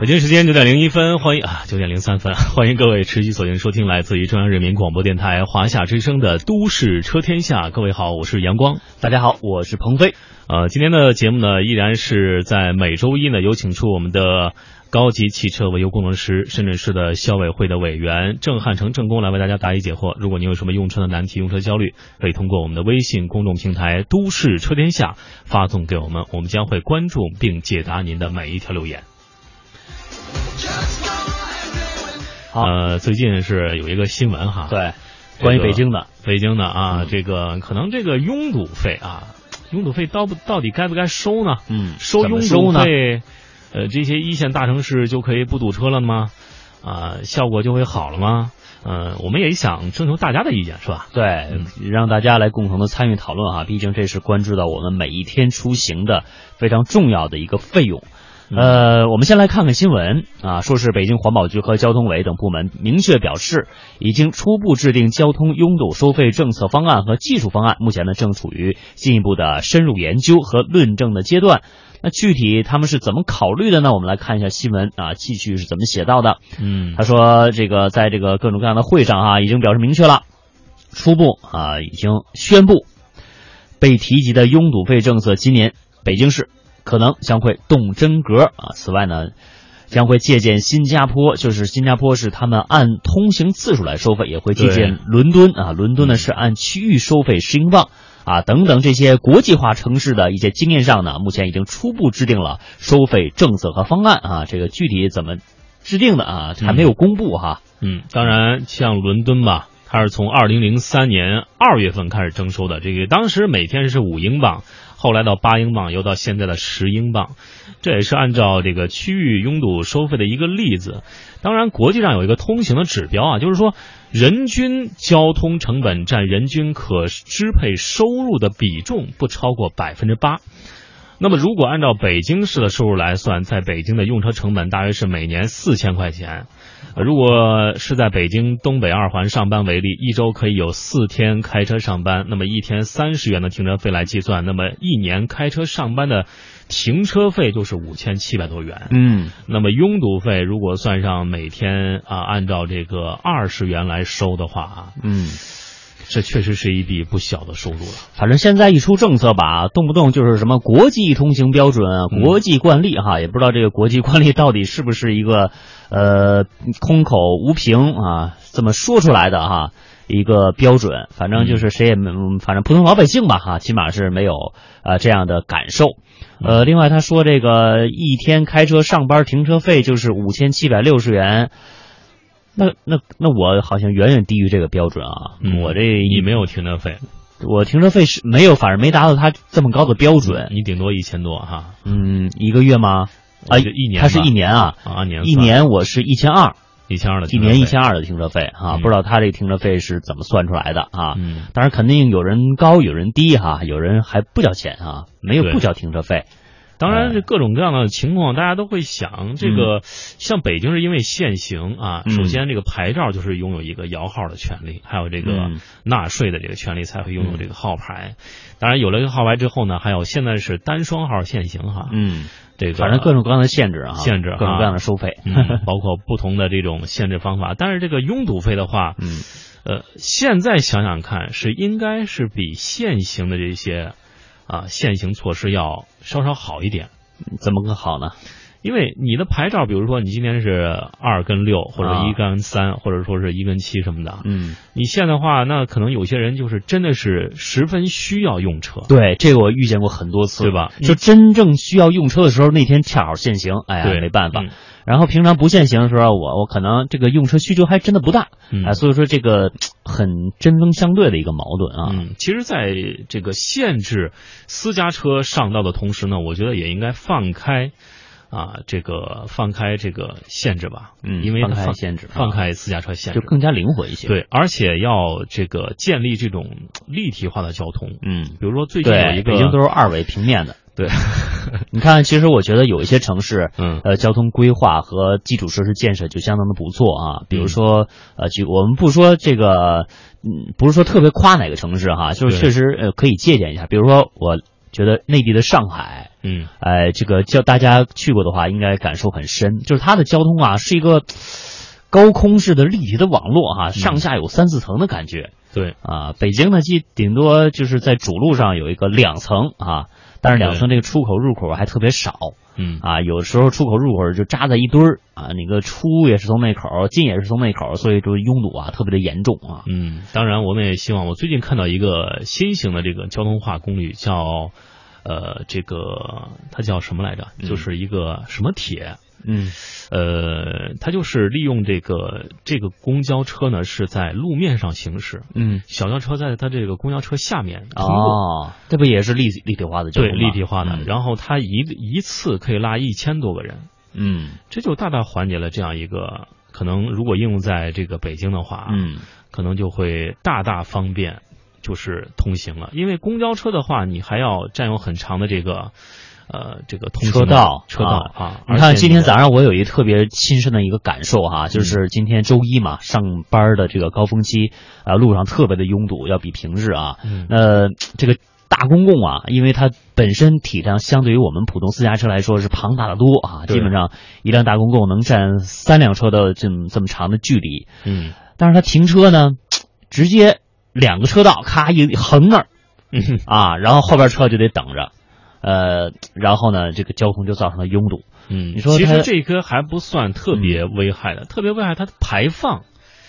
北京时间九点零一分，欢迎啊九点零三分，欢迎各位持续锁定收听来自于中央人民广播电台华夏之声的《都市车天下》。各位好，我是阳光，大家好，我是鹏飞。呃，今天的节目呢，依然是在每周一呢，有请出我们的高级汽车维修工程师、深圳市的消委会的委员郑汉成郑工来为大家答疑解惑。如果您有什么用车的难题、用车焦虑，可以通过我们的微信公众平台“都市车天下”发送给我们，我们将会关注并解答您的每一条留言。呃，最近是有一个新闻哈，对，关于北京的，北京的啊，这个可能这个拥堵费啊，拥堵费到不到底该不该收呢？嗯，收拥堵费，呃，这些一线大城市就可以不堵车了吗？啊，效果就会好了吗？呃，我们也想征求大家的意见，是吧？对，让大家来共同的参与讨论啊，毕竟这是关注到我们每一天出行的非常重要的一个费用。呃，我们先来看看新闻啊，说是北京环保局和交通委等部门明确表示，已经初步制定交通拥堵收费政策方案和技术方案，目前呢正处于进一步的深入研究和论证的阶段。那具体他们是怎么考虑的呢？我们来看一下新闻啊，继续是怎么写到的。嗯，他说这个在这个各种各样的会上啊，已经表示明确了，初步啊已经宣布，被提及的拥堵费政策今年北京市。可能将会动真格啊！此外呢，将会借鉴新加坡，就是新加坡是他们按通行次数来收费，也会借鉴伦敦啊，伦敦呢是按区域收费十英镑啊，等等这些国际化城市的一些经验上呢，目前已经初步制定了收费政策和方案啊，这个具体怎么制定的啊，还没有公布哈。嗯，当然像伦敦吧，它是从二零零三年二月份开始征收的，这个当时每天是五英镑。后来到八英镑，又到现在的十英镑，这也是按照这个区域拥堵收费的一个例子。当然，国际上有一个通行的指标啊，就是说人均交通成本占人均可支配收入的比重不超过百分之八。那么，如果按照北京市的收入来算，在北京的用车成本大约是每年四千块钱。如果是在北京东北二环上班为例，一周可以有四天开车上班，那么一天三十元的停车费来计算，那么一年开车上班的停车费就是五千七百多元。嗯，那么拥堵费如果算上每天啊，按照这个二十元来收的话啊，嗯。这确实是一笔不小的收入了。反正现在一出政策吧，动不动就是什么国际通行标准、国际惯例哈，也不知道这个国际惯例到底是不是一个呃空口无凭啊这么说出来的哈一个标准。反正就是谁也没，反正普通老百姓吧哈，起码是没有呃这样的感受。呃，另外他说这个一天开车上班停车费就是五千七百六十元。那那那我好像远远低于这个标准啊！我这你没有停车费，我停车费是没有，反正没达到他这么高的标准。你顶多一千多哈，嗯，一个月吗？啊，一年，他是一年啊，啊年，一年我是一千二，一千二的，一年一千二的停车费啊，不知道他这个停车费是怎么算出来的啊？嗯，当然肯定有人高，有人低哈，有人还不交钱啊，没有不交停车费。当然，这各种各样的情况，大家都会想，这个像北京是因为限行啊，首先这个牌照就是拥有一个摇号的权利，还有这个纳税的这个权利才会拥有这个号牌。当然有了这个号牌之后呢，还有现在是单双号限行哈，嗯，这个反正各种各样的限制啊，限制各种各样的收费，包括不同的这种限制方法。但是这个拥堵费的话，嗯，呃，现在想想看，是应该是比现行的这些。啊，现行措施要稍稍好一点，怎么个好呢？因为你的牌照，比如说你今天是二跟六，或者一跟三，或者说是一跟七什么的，嗯，你限的话，那可能有些人就是真的是十分需要用车。对，这个我遇见过很多次，对吧？就真正需要用车的时候，那天恰好限行，哎呀，没办法。然后平常不限行的时候，我我可能这个用车需求还真的不大，啊，所以说这个很针锋相对的一个矛盾啊。嗯，其实，在这个限制私家车上道的同时呢，我觉得也应该放开啊，这个放开这个限制吧。嗯，因为放开限制，放开私家车限制，就更加灵活一些。对，而且要这个建立这种立体化的交通。嗯，比如说最近有一个北京都是二维平面的。对，你看，其实我觉得有一些城市，嗯，呃，交通规划和基础设施建设就相当的不错啊。比如说，呃，就我们不说这个，嗯，不是说特别夸哪个城市哈，就是确实呃可以借鉴一下。比如说我觉得内地的上海，嗯，哎，这个叫大家去过的话，应该感受很深。就是它的交通啊，是一个高空式的立体的网络哈、上下有三四层的感觉。对，啊，北京呢，既顶多就是在主路上有一个两层啊，但是两层这个出口入口还特别少嗯啊，有时候出口入口就扎在一堆儿啊，那个出也是从那口儿，进也是从那口儿，所以就拥堵啊特别的严重啊。嗯，当然我们也希望，我最近看到一个新型的这个交通化功率，叫呃这个它叫什么来着？嗯。就是一个什么铁？嗯。呃，它就是利用这个这个公交车呢是在路面上行驶，嗯。小轿车在它这个公交车下面通过。哦，这不也是立立体化的对立体化的，嗯。然后它一一次可以拉一千多个人，嗯。这就大大缓解了这样一个可能，如果应用在这个北京的话，嗯。可能就会大大方便，就是通行了。因为公交车的话，你还要占用很长的这个呃这个通行车道车道啊。你看今天早上，我有一特别亲身的一个感受哈，就是今天周一嘛，上班的这个高峰期啊，路上特别的拥堵，要比平日啊，嗯。呃，这个大公共啊，因为它本身体量相对于我们普通私家车来说是庞大的多啊，基本上一辆大公共能占三辆车的这么这么长的距离，嗯。但是它停车呢，直接两个车道咔一横那儿。嗯啊，然后后边车就得等着，呃，然后呢，这个交通就造成了拥堵。嗯，你说其实这颗还不算特别危害的，特别危害它的排放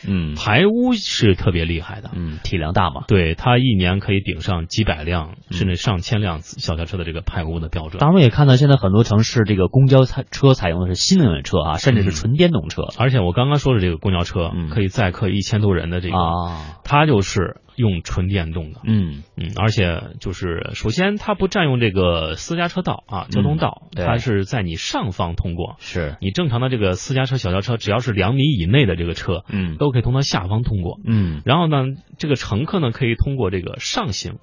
嗯排污是特别厉害的。嗯，体量大嘛。对，它一年可以顶上几百辆，甚至上千辆小轿车的这个排污的标准。当然，我也看到现在很多城市这个公交采车采用的是新能源车啊，甚至是纯电动车而且我刚刚说的这个公交车嗯可以载客一千多人的这个，啊。它就是用纯电动的。嗯嗯，而且就是首先它不占用这个私家车道啊，交通道，对它是在你上方通过。是你正常的这个私家车、小轿车，只要是两米以内的这个车，嗯都可以从它下方通过。嗯然后呢，这个乘客呢可以通过这个上行，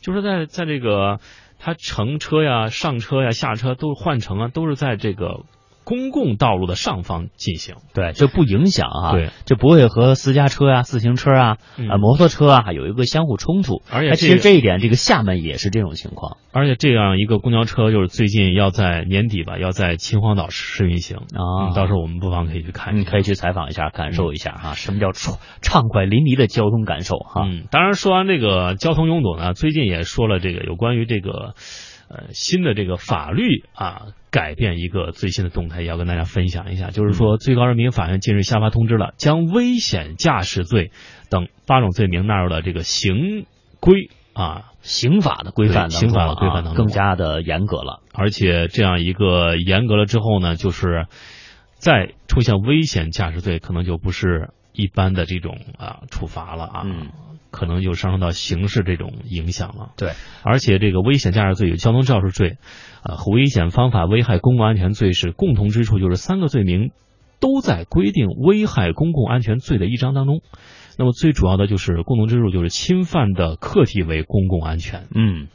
就是在在这个他乘车呀、上车呀、下车都换乘啊，都是在这个公共道路的上方进行。对，这不影响啊，对，这不会和私家车啊、自行车啊、嗯啊摩托车啊有一个相互冲突。而且哎其实这一点，这个厦门也是这种情况而且这样一个公交车，就是最近要在年底吧，要在秦皇岛试运行。啊嗯，到时候我们不妨可以去看一下。你可以去采访一下，感受一下哈、什么叫畅畅快淋漓的交通感受哈。嗯，当然说完这个交通拥堵呢，最近也说了这个有关于这个呃新的这个法律啊改变一个最新的动态，也要跟大家分享一下。就是说，最高人民法院近日下发通知了，将危险驾驶罪等八种罪名纳入了这个刑规啊，刑法的规范刑法的啊规范当中更加的严格了。而且这样一个严格了之后呢，就是再出现危险驾驶罪，可能就不是一般的这种啊处罚了啊，嗯可能就上升到刑事这种影响了。对，而且这个危险驾驶罪与交通肇事罪，呃危险方法危害公共安全罪是共同之处，就是三个罪名都在规定危害公共安全罪的一章当中。那么最主要的就是共同之处，就是侵犯的客体为公共安全。嗯，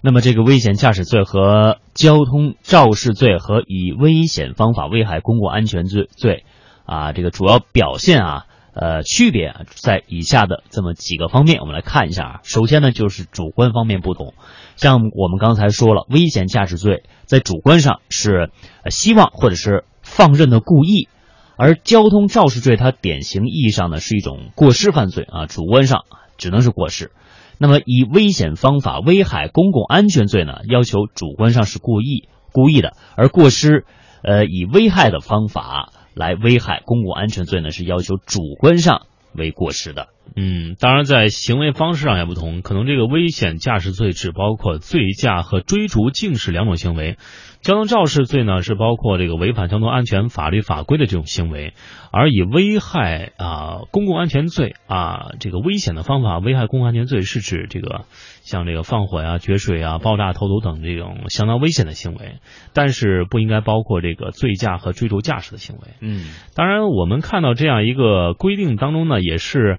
那么这个危险驾驶罪和交通肇事罪和以危险方法危害公共安全罪罪啊，这个主要表现啊，呃，区别啊在以下的这么几个方面，我们来看一下啊。首先呢，就是主观方面不同，像我们刚才说了，危险驾驶罪在主观上是希望或者是放任的故意。而交通肇事罪，它典型意义上呢是一种过失犯罪啊，主观上只能是过失。那么以危险方法危害公共安全罪呢，要求主观上是故意故意的，而过失，呃，以危害的方法来危害公共安全罪呢，是要求主观上为过失的。嗯，当然，在行为方式上也不同，可能这个危险驾驶罪只包括醉驾和追逐、竞驶两种行为，交通肇事罪呢是包括这个违反交通安全法律法规的这种行为，而以危害啊、公共安全罪啊这个危险的方法危害公共安全罪是指这个像这个放火呀、决水啊、爆炸、投毒等这种相当危险的行为，但是不应该包括这个醉驾和追逐驾驶的行为。嗯当然，我们看到这样一个规定当中呢，也是，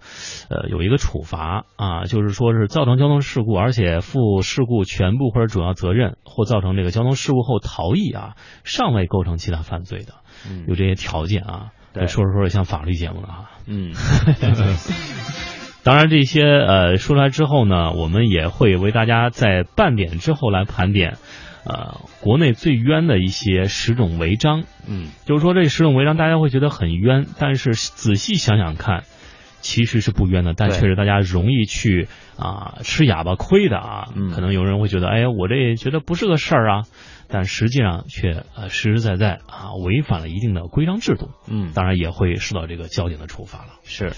呃，有一个处罚啊，就是说是造成交通事故，而且负事故全部或者主要责任，或造成这个交通事故后逃逸啊，尚未构成其他犯罪的，有嗯这些条件啊。对说着说着像法律节目了啊。嗯，当然，这些呃说出来之后呢，我们也会为大家在半点之后来盘点，呃，国内最冤的一些十种违章。嗯，就是说这十种违章大家会觉得很冤，但是仔细想想看，其实是不冤的，但确实大家容易去啊吃哑巴亏的啊。嗯可能有人会觉得，哎呀，我这觉得不是个事儿啊，但实际上却呃实实在在啊违反了一定的规章制度，嗯，当然也会受到这个交警的处罚了。是。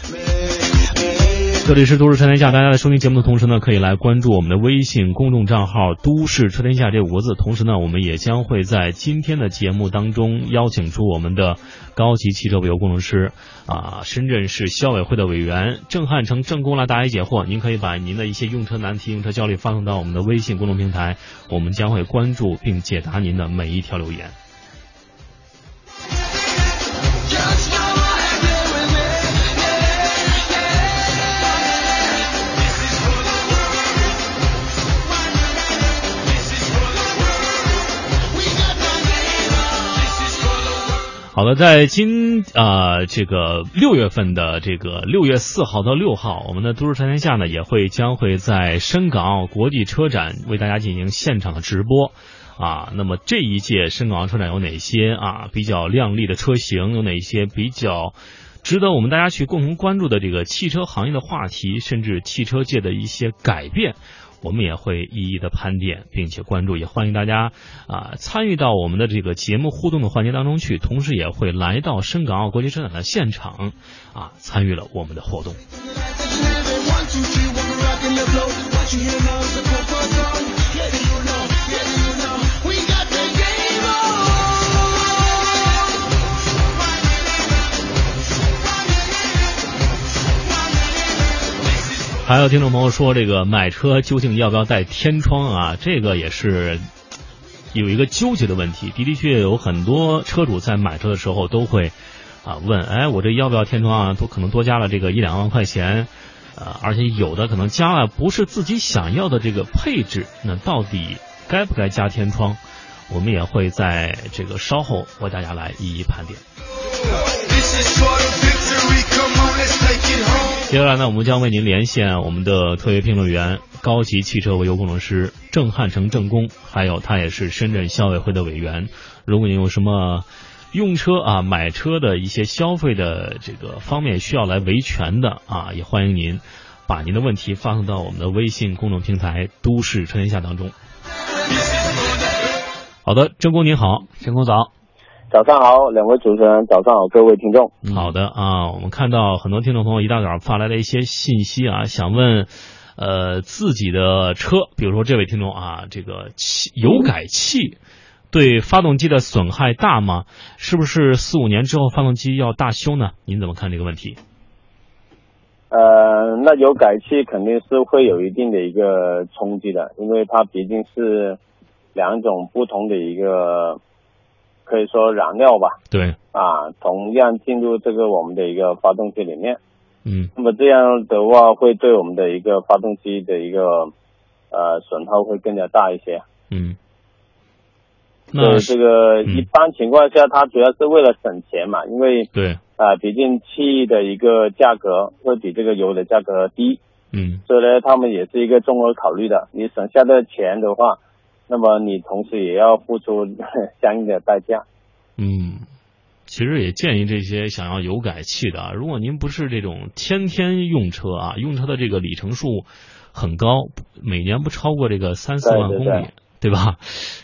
这里是都市车天下，大家在收听节目的同时呢，可以来关注我们的微信公众账号“都市车天下”这五个字。同时呢，我们也将会在今天的节目当中邀请出我们的高级汽车维修工程师啊，深圳市消委会的委员郑汉成郑工来答疑解惑。您可以把您的一些用车难题、用车焦虑发送到我们的微信公众平台，我们将会关注并解答您的每一条留言。好的，在今啊、这个六月份的这个六月四号到六号，我们的都市车天下呢也会将会在深港澳国际车展为大家进行现场的直播。啊，那么这一届深港澳车展有哪些啊比较亮丽的车型？有哪些比较值得我们大家去共同关注的这个汽车行业的话题，甚至汽车界的一些改变？我们也会一一的盘点，并且关注，也欢迎大家啊参与到我们的这个节目互动的环节当中去，同时也会来到深港澳国际车展的现场啊，参与了我们的活动。还有听众朋友说，这个买车究竟要不要带天窗啊？这个也是有一个纠结的问题。的的确确有很多车主在买车的时候都会啊问，哎，我这要不要天窗啊？都可能多加了这个一两万块钱，呃，而且有的可能加了不是自己想要的这个配置，那到底该不该加天窗？我们也会在这个稍后为大家来一一盘点。This is 接下来呢，我们将为您连线我们的特约评论员、高级汽车维修工程师郑汉成郑工，还有他也是深圳消委会的委员。如果您有什么用车啊、买车的一些消费的这个方面需要来维权的啊，也欢迎您把您的问题发送到我们的微信公众平台“都市车天下”当中。好的，郑工您好。陈工早，早上好，两位主持人，早上好，各位听众。嗯好的啊，我们看到很多听众朋友一大早发来的一些信息啊，想问，呃，自己的车，比如说这位听众啊，这个气油改气对发动机的损害大吗？是不是四五年之后发动机要大修呢？您怎么看这个问题？呃，那油改气肯定是会有一定的一个冲击的，因为它毕竟是两种不同的一个，可以说燃料吧，对，啊，同样进入这个我们的一个发动机里面，嗯。那么这样的话会对我们的一个发动机的一个呃损耗会更加大一些。嗯，对那这个嗯。一般情况下，它主要是为了省钱嘛，因为对，啊、毕竟气的一个价格会比这个油的价格低，嗯。所以呢，他们也是一个综合考虑的。你省下的钱的话，那么你同时也要付出 相应的代价。嗯。其实也建议这些想要油改气的啊，如果您不是这种天天用车啊，用车的这个里程数很高，每年不超过这个三四万公里，对对吧？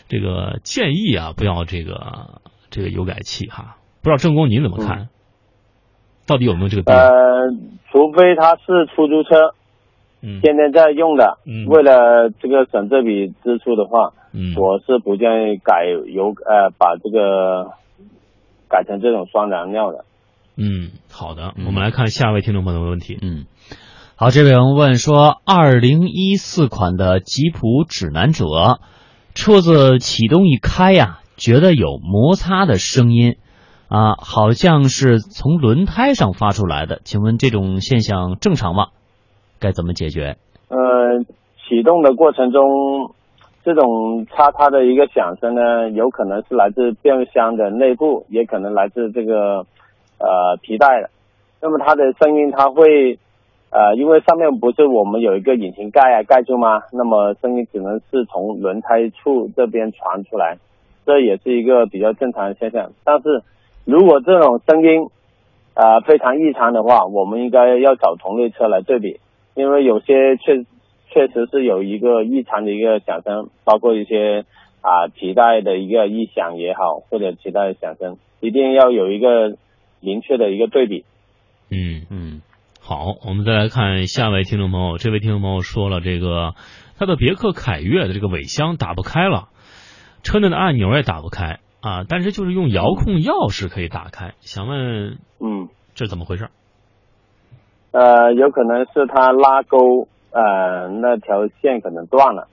这个建议啊，不要这个这个油改气哈。不知道郑工您怎么看？到底有没有这个必要？呃，除非他是出租车，嗯天天在用的，嗯为了这个省这笔支出的话，嗯我是不建议改油呃把这个改成这种双燃料的。嗯，好的，嗯我们来看下一位听众朋友的问题。嗯，好，这位朋友问说，二零一四款的吉普指南者，车子启动一开呀、觉得有摩擦的声音，啊，好像是从轮胎上发出来的，请问这种现象正常吗？该怎么解决？呃，启动的过程中，这种擦擦的一个响声呢，有可能是来自变速箱的内部，也可能来自这个呃皮带的。那么它的声音，它会呃，因为上面不是我们有一个引擎盖啊盖住吗？那么声音只能是从轮胎处这边传出来，这也是一个比较正常的现象。但是如果这种声音呃非常异常的话，我们应该要找同类车来对比，因为有些确确实是有一个异常的一个响声，包括一些啊皮带的一个异响也好，或者其他的响声，一定要有一个明确的一个对比。嗯。嗯好，我们再来看下位听众朋友。这位听众朋友说了，这个他的别克凯越的这个尾箱打不开了，车内的按钮也打不开啊，但是就是用遥控钥匙可以打开。想问嗯，这怎么回事？呃，有可能是他拉钩呃那条线可能断了，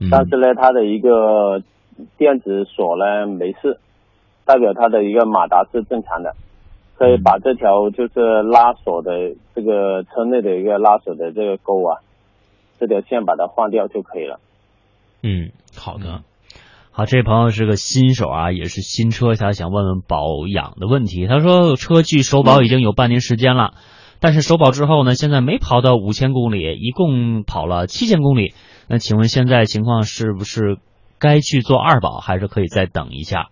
嗯但是呢，它的一个电子锁呢没事，代表它的一个马达是正常的，可以嗯把这条就是拉锁的这个车内的一个拉锁的这个钩啊，这条线把它换掉就可以了。嗯，好的。好，这位朋友是个新手啊，也是新车，他想问问保养的问题。他说车距首保已经有半年时间了，但是首保之后呢，现在没跑到五千公里，一共跑了七千公里。那请问现在情况是不是该去做二保，还是可以再等一下？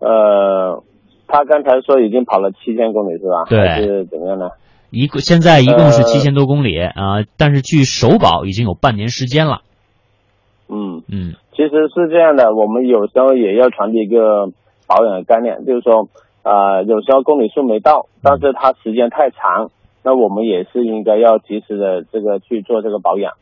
呃，他刚才说已经跑了七千公里是吧？对还是怎么样呢？一共现在一共是呃七千多公里啊、但是距首保已经有半年时间了。嗯。嗯其实是这样的，我们有时候也要传递一个保养的概念，就是说，呃，有时候公里数没到，但是它时间太长，那我们也是应该要及时的这个去做这个保养，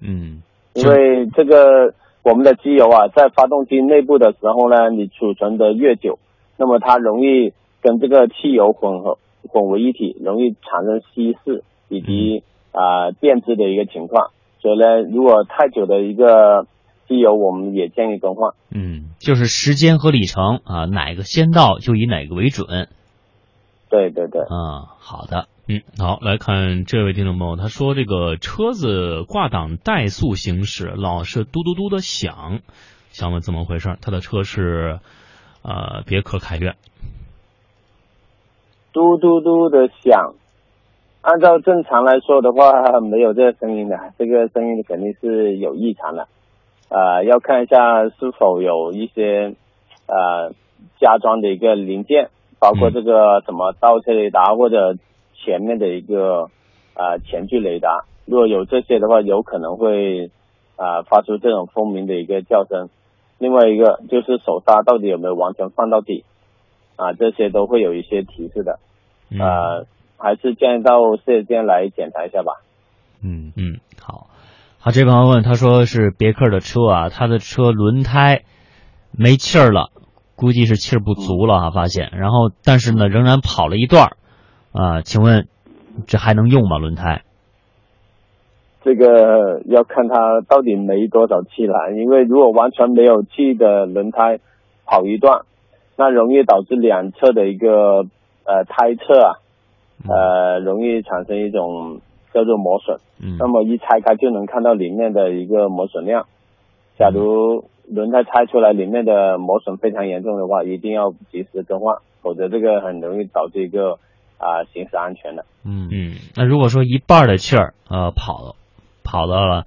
嗯。因为这个我们的机油啊，在发动机内部的时候呢，你储存的越久，那么它容易跟这个汽油混合混为一体，容易产生稀释以及啊、变质的一个情况，所以呢，如果太久的一个机油，我们也建议更换。嗯，就是时间和里程啊，哪个先到就以哪个为准。对对对，啊，好的。嗯，好，来看这位听众朋友，他说这个车子挂档怠速行驶，老是嘟嘟嘟的响，想问怎么回事？他的车是呃别克凯越，嘟嘟嘟的响。按照正常来说的话，没有这个声音的，这个声音肯定是有异常的。呃，要看一下是否有一些呃加装的一个零件，包括嗯这个什么倒车雷达或者前面的一个呃前距雷达，如果有这些的话，有可能会啊、呃发出这种蜂鸣的一个叫声。另外一个就是手刹到底有没有完全放到底啊，这些都会有一些提示的。嗯、呃，还是建议到四 S 店来检查一下吧。嗯嗯这朋友问他说是别克的车啊，他的车轮胎没气儿了，估计是气儿不足了啊，发现，然后但是呢仍然跑了一段儿啊，请问这还能用吗？轮胎？这个要看它到底没多少气了，因为如果完全没有气的轮胎跑一段，那容易导致两侧的一个呃胎侧啊，呃容易产生一种叫做磨损。嗯那么一拆开就能看到里面的一个磨损量。假如轮胎拆出来里面的磨损非常严重的话，一定要及时更换，否则这个很容易导致一个啊、行驶安全的。嗯嗯那如果说一半的气儿呃跑跑到了，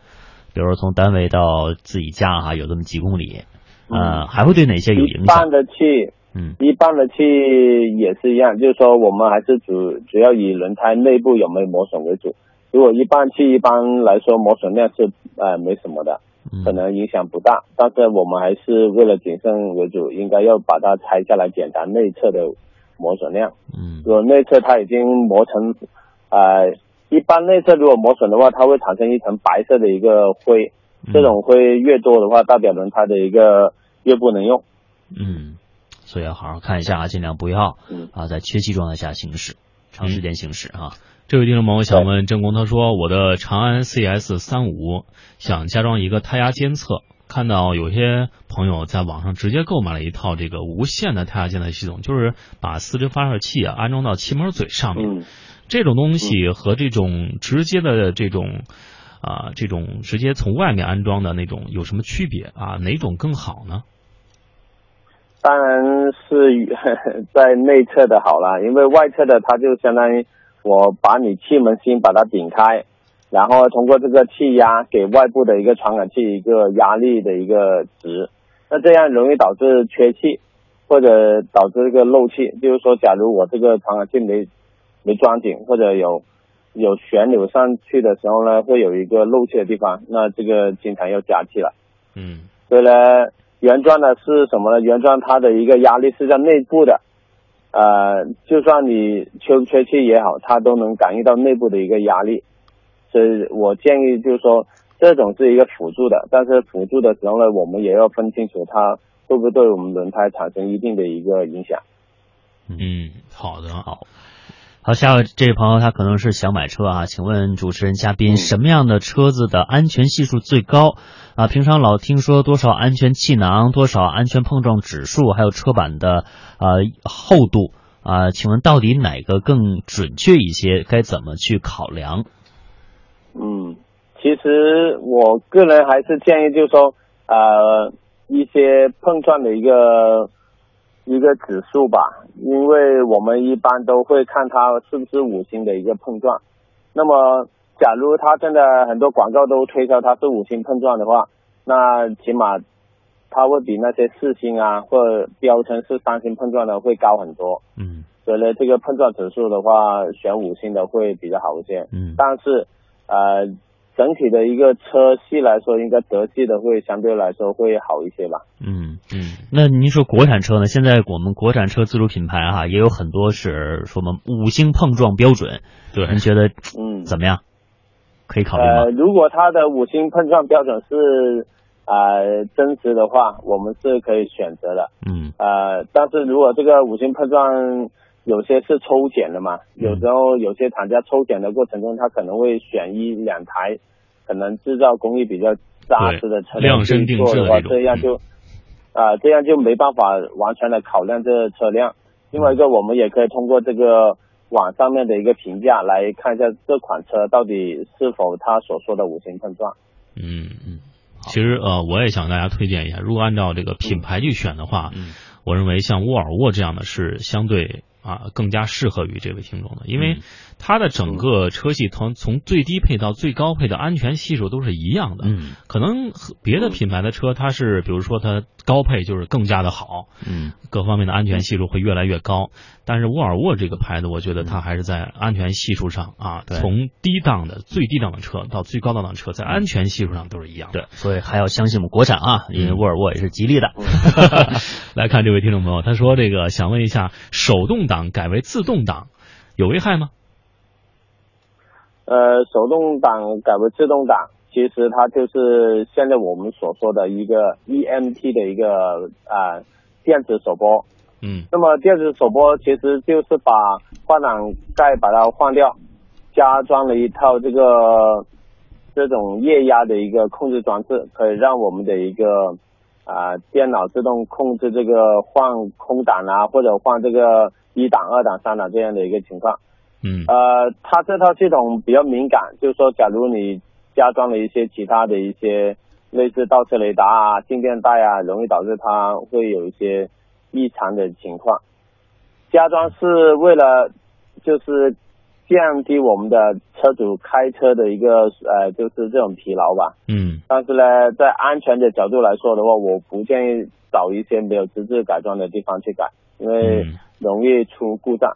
比如说从单位到自己家哈、有这么几公里，呃，还会对哪些有一影响一半？的气嗯一般的气也是一样，就是说我们还是主主要以轮胎内部有没有磨损为主。如果一般气一般来说磨损量是呃没什么的，嗯可能影响不大。但是我们还是为了谨慎为主，应该要把它拆下来检查内侧的磨损量。嗯如果内侧它已经磨成呃，一般内侧如果磨损的话，它会产生一层白色的一个灰，嗯这种灰越多的话，代表轮胎的一个越不能用。嗯，所以要好好看一下啊，尽量不要嗯啊在缺气状态下行驶，长时间行驶啊。这位听众朋友想问郑工，他说我的长安 CS 三五想加装一个胎压监测，看到有些朋友在网上直接购买了一套这个无线的胎压监测系统，就是把四支发射器啊安装到气门嘴上面。嗯。这种东西和这种直接的这种啊、这种直接从外面安装的那种有什么区别啊？哪种更好呢？当然是 在内侧的好了，因为外侧的它就相当于我把你气门芯把它顶开，然后通过这个气压给外部的一个传感器一个压力的一个值，那这样容易导致缺气，或者导致这个漏气。就是说，假如我这个传感器没没装紧，或者有有旋钮上去的时候呢，会有一个漏气的地方，那这个经常要加气了。嗯所以呢，原装的是什么呢？原装它的一个压力是在内部的，呃，就算你缺不缺气也好，它都能感应到内部的一个压力。所以我建议就是说，这种是一个辅助的，但是辅助的时候呢，我们也要分清楚它会不会对我们轮胎产生一定的一个影响。嗯，好的，好，好，下位这位朋友他可能是想买车啊，请问主持人嘉宾，嗯什么样的车子的安全系数最高啊？平常老听说多少安全气囊，多少安全碰撞指数，还有车板的呃厚度啊，请问到底哪个更准确一些？该怎么去考量？嗯，其实我个人还是建议，就是说，呃，一些碰撞的一个一个指数吧，因为我们一般都会看它是不是五星的一个碰撞。那么，假如它真的很多广告都推销它是五星碰撞的话，那起码它会比那些四星啊或者标称是三星碰撞的会高很多。嗯所以呢，这个碰撞指数的话，选五星的会比较好一些。嗯但是呃，整体的一个车系来说，应该德系的会相对来说会好一些吧。嗯。嗯那您说国产车呢？现在我们国产车自主品牌哈、也有很多是什么五星碰撞标准，对，您觉得嗯，怎么样？可以考虑吗？呃，如果它的五星碰撞标准是呃真实的话，我们是可以选择的。嗯呃，但是如果这个五星碰撞有些是抽检的嘛，嗯有时候有些厂家抽检的过程中，他可能会选一两台，可能制造工艺比较扎实的车辆量身定去做的话，制的这样就啊、这样就没办法完全的考量这个车辆。另外一个，我们也可以通过这个网上面的一个评价来看一下这款车到底是否他所说的五星碰撞。嗯嗯。其实呃，我也想大家推荐一下，如果按照这个品牌去选的话，嗯我认为像沃尔沃这样的是相对啊更加适合于这位听众的，因为嗯。它的整个车系从从最低配到最高配的安全系数都是一样的。嗯。可能和别的品牌的车，它是比如说它高配就是更加的好，嗯。各方面的安全系数会越来越高。但是沃尔沃这个牌子，我觉得它还是在安全系数上啊，从低档的最低档的车到最高档的车，在安全系数上都是一样的。对，所以还要相信我们国产啊，因为嗯沃尔沃也是吉利的。来看这位听众朋友，他说这个想问一下，手动挡改为自动挡有危害吗？呃，手动挡改为自动挡，其实它就是现在我们所说的一个 EMT 的一个啊、电子手拨。嗯那么电子手拨其实就是把换挡盖把它换掉，加装了一套这个这种液压的一个控制装置，可以让我们的一个啊、电脑自动控制这个换空挡啊，或者换这个一档、二档、三档这样的一个情况。嗯呃，它这套系统比较敏感，就是说，假如你加装了一些其他的一些类似倒车雷达啊、静电带啊，容易导致它会有一些异常的情况。加装是为了就是降低我们的车主开车的一个呃，就是这种疲劳吧。嗯但是呢，在安全的角度来说的话，我不建议找一些没有资质改装的地方去改，因为嗯。容易出故障。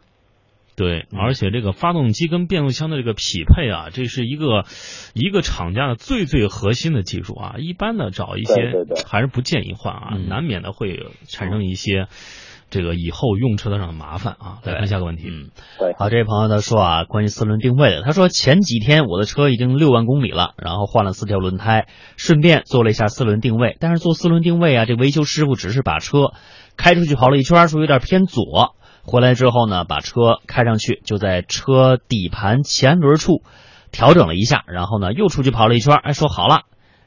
对，而且这个发动机跟变速箱的这个匹配啊，这是一个一个厂家的最最核心的技术啊。一般的找一些还是不建议换啊，嗯难免的会产生一些这个以后用车的上的麻烦啊。来看下个问题，嗯，对，好，这位朋友他说啊，关于四轮定位的，他说前几天我的车已经六万公里了，然后换了四条轮胎，顺便做了一下四轮定位。但是做四轮定位啊，这维修师傅只是把车开出去跑了一圈，说有点偏左。回来之后呢，把车开上去，就在车底盘前轮处调整了一下，然后呢又出去跑了一圈，哎，说好了。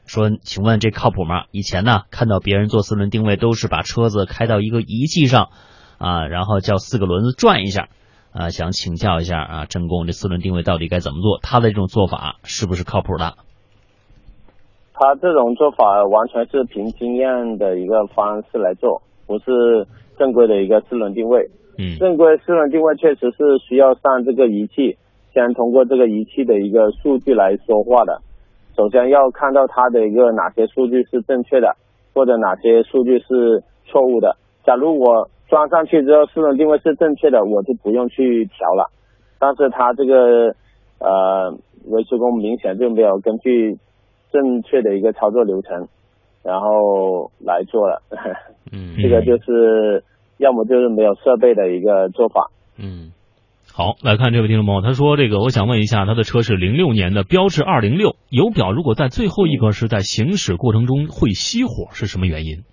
说，请问这靠谱吗？以前呢，看到别人做四轮定位都是把车子开到一个仪器上，啊，然后叫四个轮子转一下，啊，想请教一下啊，真工这四轮定位到底该怎么做？他的这种做法是不是靠谱的？他这种做法完全是凭经验的一个方式来做，不是正规的一个四轮定位。嗯正规四轮定位确实是需要上这个仪器，先通过这个仪器的一个数据来说话的。首先要看到它的一个哪些数据是正确的，或者哪些数据是错误的。假如我装上去之后四轮定位是正确的，我就不用去调了。但是它这个呃维修工明显就没有根据正确的一个操作流程，然后来做了。嗯 这个就是要么就是没有设备的一个做法。嗯好，来看这位听众朋友，他说这个我想问一下，他的车是零六年的标致二零六，油表如果在最后一格是在行驶过程中会熄火，是什么原因？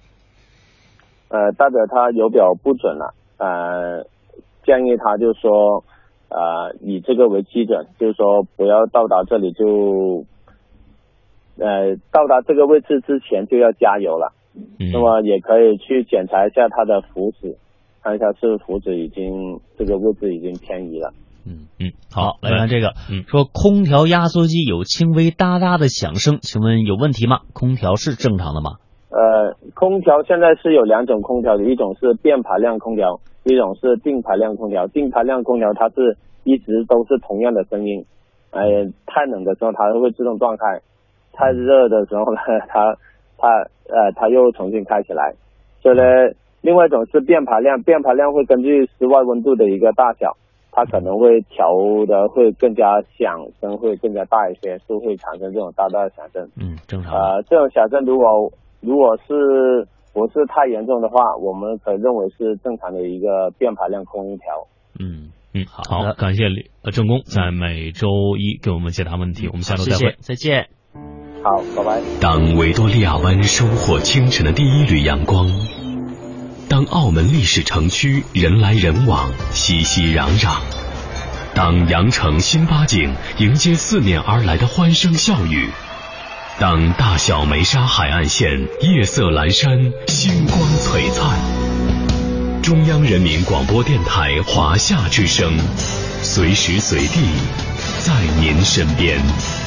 呃，代表他油表不准了，呃，建议他就说，呃，以这个为基准，就是说不要到达这里就，呃，到达这个位置之前就要加油了。嗯那么也可以去检查一下它的浮脂，看一下是不是已经这个位置已经偏移了。嗯。嗯，好，来看这个，嗯说空调压缩机有轻微哒哒的响声，请问有问题吗？空调是正常的吗？呃，空调现在是有两种空调的，一种是变排量空调，一种是定排量空调。定排量空调它是一直都是同样的声音，呃，太冷的时候它会自动断开，太热的时候呢，它它呃它又重新开起来。所以呢，另外一种是变排量，变排量会根据室外温度的一个大小，它可能会调的会更加响声会更加大一些，是会产生这种大大的响声。嗯，正常的。呃，这种响声如果如果是不是太严重的话，我们可以认为是正常的一个变排量空音调。嗯，嗯，好好，的感谢李呃郑工在每周一给我们解答问题，我们下周再会。谢，再见。好，拜拜。当维多利亚湾收获清晨的第一缕阳光，当澳门历史城区人来人往、熙熙攘攘，当羊城新八景迎接四面而来的欢声笑语，当大小梅沙海岸线夜色阑珊、星光璀璨，中央人民广播电台华夏之声，随时随地在您身边。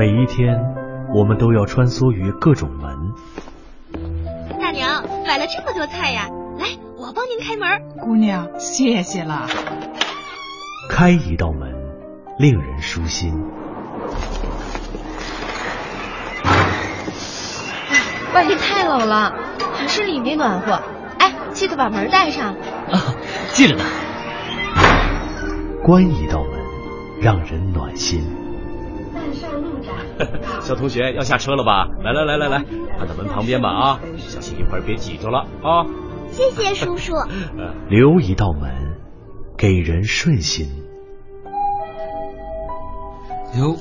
每一天，我们都要穿梭于各种门，大娘买了这么多菜呀，来，我帮您开门。姑娘，谢谢了。开一道门，令人舒心。哎外面太冷了，还是里面暖和。哎，记得把门带上。啊，记着呢。关一道门，让人暖心。小同学要下车了吧？来来来来来，站在门旁边吧啊，小心一会儿别挤着了啊。谢谢叔叔。留一道门，给人顺心。哟，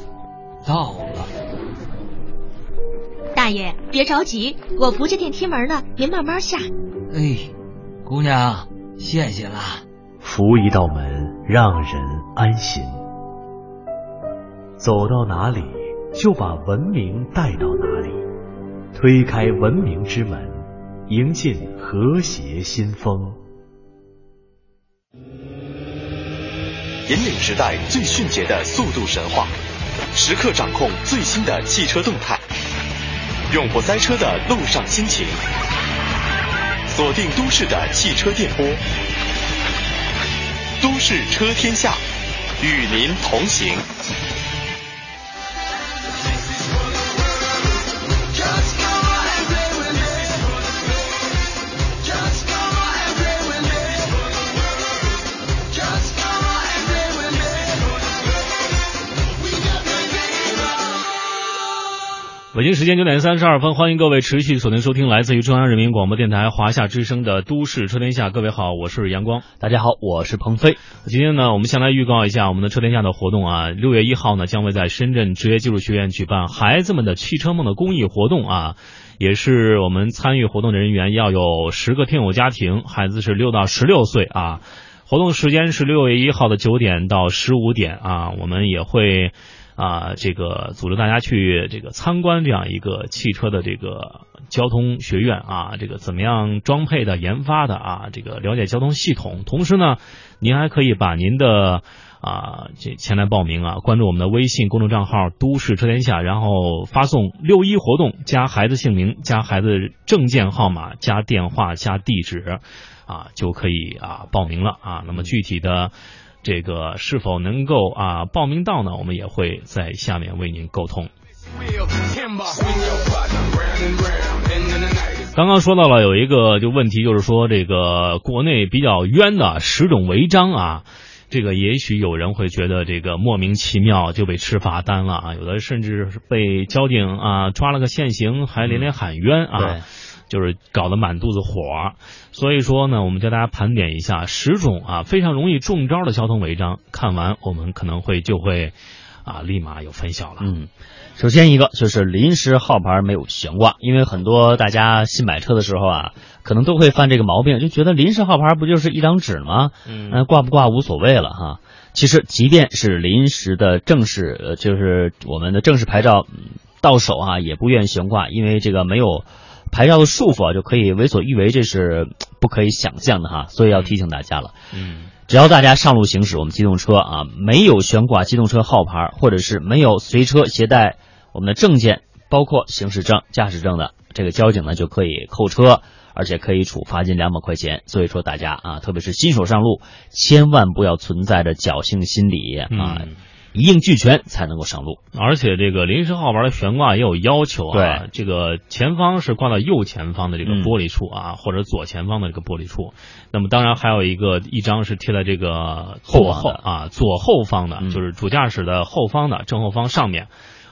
到了。大爷，别着急，我扶着电梯门呢，您慢慢下。哎，姑娘，谢谢啦。扶一道门，让人安心。走到哪里，就把文明带到哪里，推开文明之门，迎进和谐新风。引领时代最迅捷的速度神话，时刻掌控最新的汽车动态，永不塞车的路上心情，锁定都市的汽车电波，都市车天下，与您同行。北京时间九点三十二分，欢迎各位持续锁定收听来自于中央人民广播电台华夏之声的《都市车天下》。各位好，我是阳光。大家好，我是鹏飞。今天呢，我们先来预告一下我们的车天下的活动啊。六月一号呢，将会在深圳职业技术学院举办孩子们的汽车梦的公益活动啊。也是我们参与活动的人员要有十个听友家庭，孩子是六到十六岁啊。活动时间是六月一号的九点到十五点啊，我们也会啊这个组织大家去这个参观这样一个汽车的这个交通学院啊，这个怎么样装配的、研发的啊，这个了解交通系统。同时呢，您还可以把您的啊，这前来报名啊，关注我们的微信公众账号“都市车天下”，然后发送“六一活动”加孩子姓名、加孩子证件号码、加电话、加地址，啊，就可以啊报名了啊。那么具体的这个是否能够啊报名到呢？我们也会在下面为您沟通。刚刚说到了有一个就问题，就是说这个国内比较冤的十种违章啊。这个也许有人会觉得这个莫名其妙就被吃罚单了啊，有的甚至是被交警啊抓了个现行，还连连喊冤啊，对就是搞得满肚子火。所以说呢，我们教大家盘点一下十种啊非常容易中招的交通违章，看完我们可能会就会啊立马有分晓了。嗯，首先一个就是临时号牌没有悬挂，因为很多大家新买车的时候啊，可能都会犯这个毛病，就觉得临时号牌不就是一张纸吗？嗯呃挂不挂无所谓了哈。其实，即便是临时的正式，呃，就是我们的正式牌照嗯到手啊，也不愿意悬挂，因为这个没有牌照的束缚啊，就可以为所欲为，这是不可以想象的哈。所以要提醒大家了。嗯。只要大家上路行驶我们机动车啊，没有悬挂机动车号牌，或者是没有随车携带我们的证件，包括行驶证、驾驶证的，这个交警呢就可以扣车，而且可以处罚金两百块钱。所以说大家啊，特别是新手上路，千万不要存在着侥幸心理啊，嗯一应俱全才能够上路。而且这个临时号牌的悬挂也有要求啊，这个前方是挂到右前方的这个嗯玻璃处啊，或者左前方的这个玻璃处。那么当然还有一个一张是贴在这个左后后啊左后方的，嗯就是主驾驶的后方的正后方上面。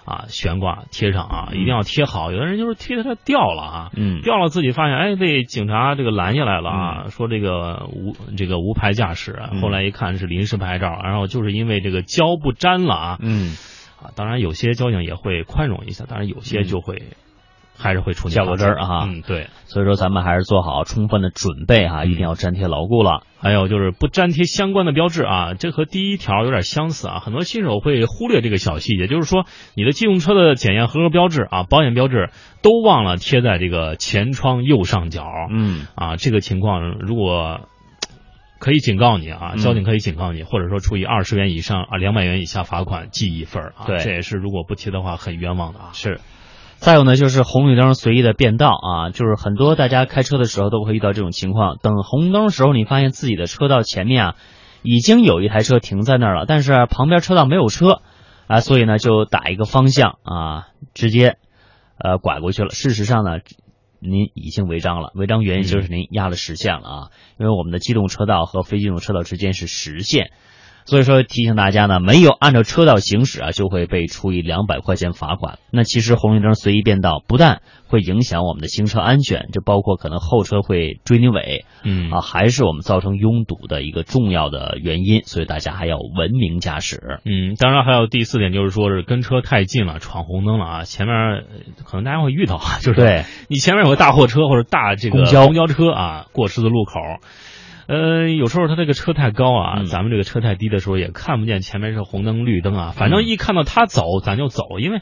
啊，悬挂贴上啊，一定要贴好。有的人就是贴的它掉了啊，嗯。掉了自己发现，哎，被警察这个拦下来了啊，说这个无这个无牌驾驶，嗯。后来一看是临时牌照，然后就是因为这个胶不粘了啊，嗯，啊，当然有些交警也会宽容一下，当然有些就会、还是会处理较个真儿啊嗯，对。所以说咱们还是做好充分的准备哈、一定要粘贴牢固了。还有就是不粘贴相关的标志啊，这和第一条有点相似啊。很多新手会忽略这个小细节，就是说你的机动车的检验合格标志啊、保险标志都忘了贴在这个前窗右上角。嗯啊，这个情况如果可以警告你啊，嗯交警可以警告你，或者说处以二十元以上啊两百元以下罚款记一分啊。对这也是如果不贴的话很冤枉的啊。是。再有呢，就是红绿灯随意的变道啊，就是很多大家开车的时候都会遇到这种情况。等红灯的时候，你发现自己的车道前面啊，已经有一台车停在那儿了，但是旁边车道没有车啊，所以呢就打一个方向啊，直接呃拐过去了。事实上呢，您已经违章了，违章原因就是您压了实线了啊，因为我们的机动车道和非机动车道之间是实线。所以说提醒大家呢，没有按照车道行驶啊，就会被处以两百块钱罚款。那其实红绿灯随意变道，不但会影响我们的行车安全，就包括可能后车会追你尾，嗯啊，还是我们造成拥堵的一个重要的原因。所以大家还要文明驾驶。嗯，当然还有第四点，就是说是跟车太近了，闯红灯了啊，前面呃可能大家会遇到啊，就是对你前面有个大货车或者大这个公交公交车啊，过十字路口。呃，有时候他这个车太高啊，嗯咱们这个车太低的时候也看不见前面是红灯绿灯啊。反正一看到他走，咱就走，因为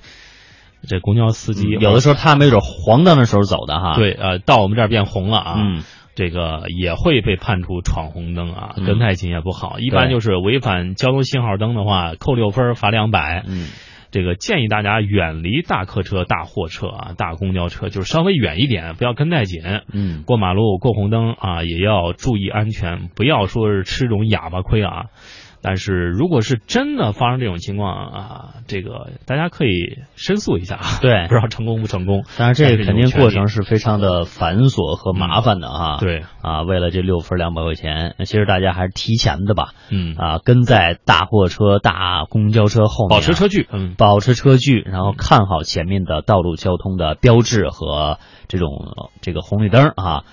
这公交司机、嗯有的时候他没准黄灯的时候走的哈。对，呃，到我们这儿变红了啊，嗯这个也会被判处闯红灯啊，嗯跟太紧也不好。一般就是违反交通信号灯的话，扣六分，罚两百。嗯，这个建议大家远离大客车、大货车啊、大公交车，就是稍微远一点，不要跟太紧。嗯，过马路、过红灯啊，也要注意安全，不要说是吃这种哑巴亏啊。但是如果是真的发生这种情况啊，这个大家可以申诉一下啊。对 不知道成功不成功。但是，这个肯定过程是非常的繁琐和麻烦的哈。对啊，为了这六分两百块钱，其实大家还是提前的吧。嗯啊，跟在大货车、大公交车后面啊，保持车距嗯保持车距，然后看好前面的道路交通的标志和这种呃这个红绿灯啊。